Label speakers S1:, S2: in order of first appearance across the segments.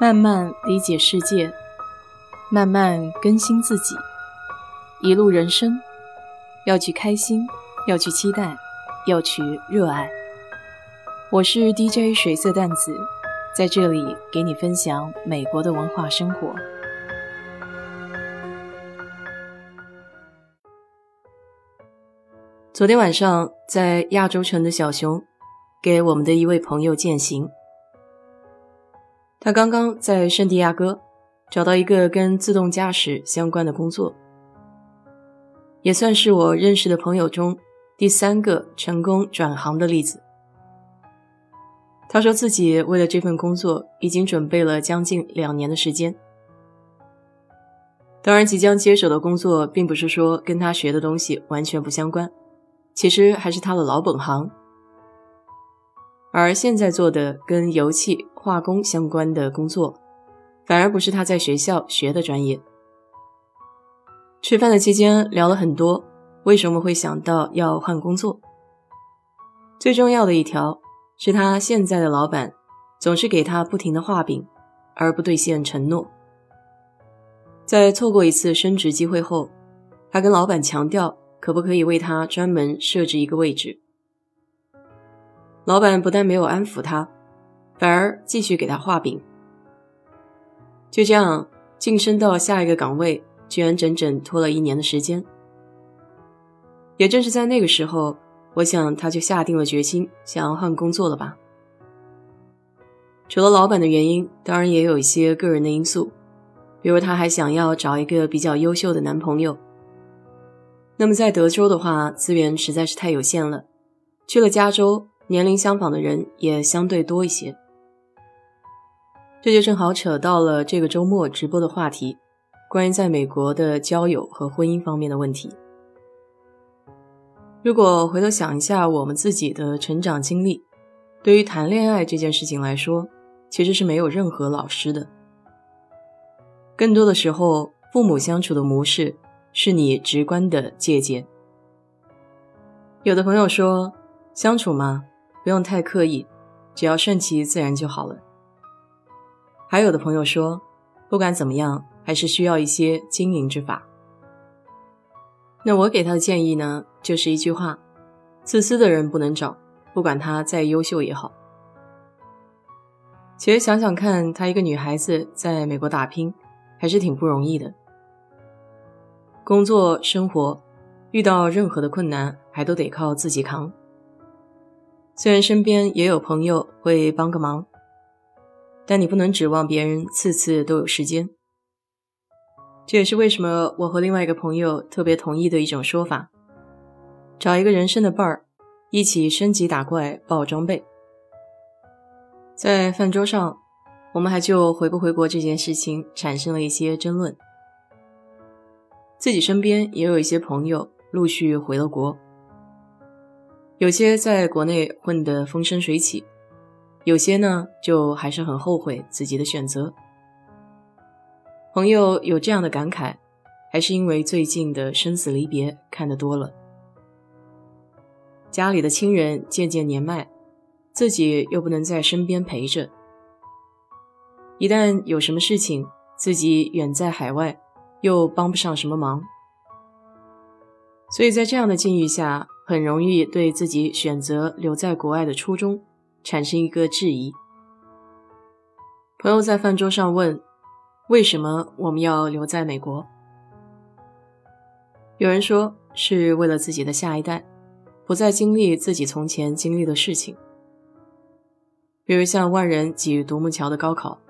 S1: 慢慢理解世界，慢慢更新自己。一路人生，要去开心，要去期待，要去热爱。我是 DJ 水色淡子，在这里给你分享美国的文化生活。昨天晚上在亚洲城的小熊，给我们的一位朋友践行。他刚刚在圣地亚哥找到一个跟自动驾驶相关的工作，也算是我认识的朋友中第三个成功转行的例子。他说自己为了这份工作已经准备了将近两年的时间。当然，即将接手的工作并不是说跟他学的东西完全不相关，其实还是他的老本行。而现在做的跟油气、化工相关的工作，反而不是他在学校学的专业。吃饭的期间聊了很多，为什么会想到要换工作？最重要的一条是他现在的老板总是给他不停的画饼，而不兑现承诺。在错过一次升职机会后，他跟老板强调，可不可以为他专门设置一个位置？老板不但没有安抚他，反而继续给他画饼。就这样晋升到下一个岗位，居然整整拖了一年的时间。也正是在那个时候，我想他就下定了决心，想要换工作了吧。除了老板的原因，当然也有一些个人的因素，比如他还想要找一个比较优秀的男朋友。那么在德州的话，资源实在是太有限了，去了加州。年龄相仿的人也相对多一些，这就正好扯到了这个周末直播的话题，关于在美国的交友和婚姻方面的问题。如果回头想一下我们自己的成长经历，对于谈恋爱这件事情来说，其实是没有任何老师的，更多的时候，父母相处的模式是你直观的借鉴。有的朋友说，相处嘛。不用太刻意，只要顺其自然就好了。还有的朋友说，不管怎么样，还是需要一些经营之法。那我给他的建议呢，就是一句话：自私的人不能找，不管他再优秀也好。其实想想看，她一个女孩子在美国打拼，还是挺不容易的。工作生活遇到任何的困难，还都得靠自己扛。虽然身边也有朋友会帮个忙，但你不能指望别人次次都有时间。这也是为什么我和另外一个朋友特别同意的一种说法：找一个人生的伴儿，一起升级打怪、爆装备。在饭桌上，我们还就回不回国这件事情产生了一些争论。自己身边也有一些朋友陆续回了国。有些在国内混得风生水起，有些呢就还是很后悔自己的选择。朋友有这样的感慨，还是因为最近的生死离别看得多了，家里的亲人渐渐年迈，自己又不能在身边陪着，一旦有什么事情，自己远在海外，又帮不上什么忙，所以在这样的境遇下。很容易对自己选择留在国外的初衷产生一个质疑。朋友在饭桌上问：“为什么我们要留在美国？”有人说是为了自己的下一代，不再经历自己从前经历的事情，比如像万人挤独木桥的高考，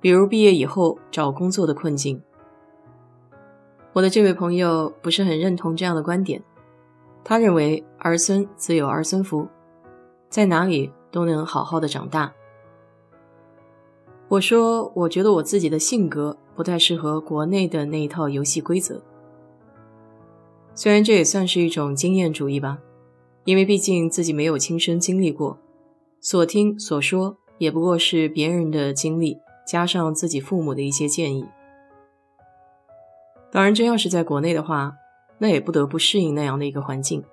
S1: 比如毕业以后找工作的困境。我的这位朋友不是很认同这样的观点。他认为儿孙自有儿孙福，在哪里都能好好的长大。我说，我觉得我自己的性格不太适合国内的那一套游戏规则。虽然这也算是一种经验主义吧，因为毕竟自己没有亲身经历过，所听所说也不过是别人的经历加上自己父母的一些建议。当然，真要是在国内的话。那也不得不适应那样的一个环境。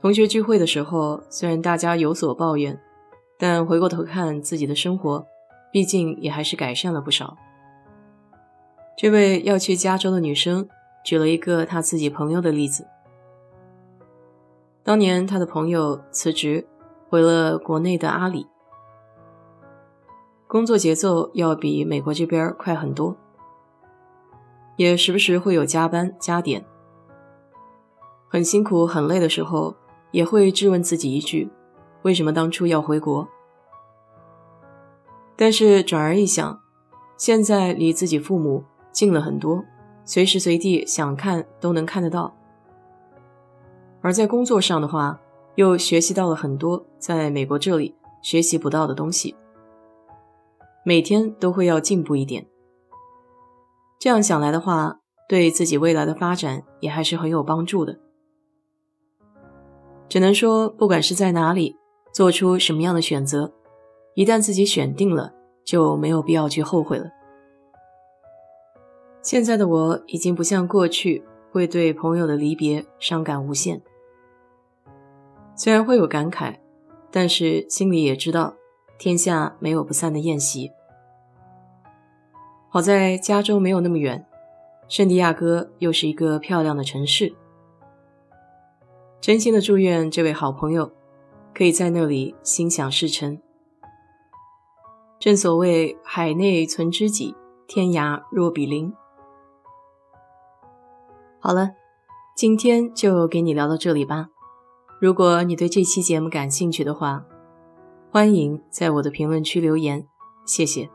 S1: 同学聚会的时候，虽然大家有所抱怨，但回过头看自己的生活，毕竟也还是改善了不少。这位要去加州的女生举了一个她自己朋友的例子。当年她的朋友辞职，回了国内的阿里，工作节奏要比美国这边快很多，也时不时会有加班加点，很辛苦很累的时候，也会质问自己一句：为什么当初要回国？但是转而一想，现在离自己父母。近了很多，随时随地想看都能看得到。而在工作上的话，又学习到了很多在美国这里学习不到的东西，每天都会要进步一点。这样想来的话，对自己未来的发展也还是很有帮助的。只能说，不管是在哪里做出什么样的选择，一旦自己选定了，就没有必要去后悔了。现在的我已经不像过去会对朋友的离别伤感无限，虽然会有感慨，但是心里也知道天下没有不散的宴席。好在加州没有那么远，圣地亚哥又是一个漂亮的城市。真心的祝愿这位好朋友可以在那里心想事成。正所谓海内存知己，天涯若比邻。好了，今天就给你聊到这里吧。如果你对这期节目感兴趣的话，欢迎在我的评论区留言，谢谢。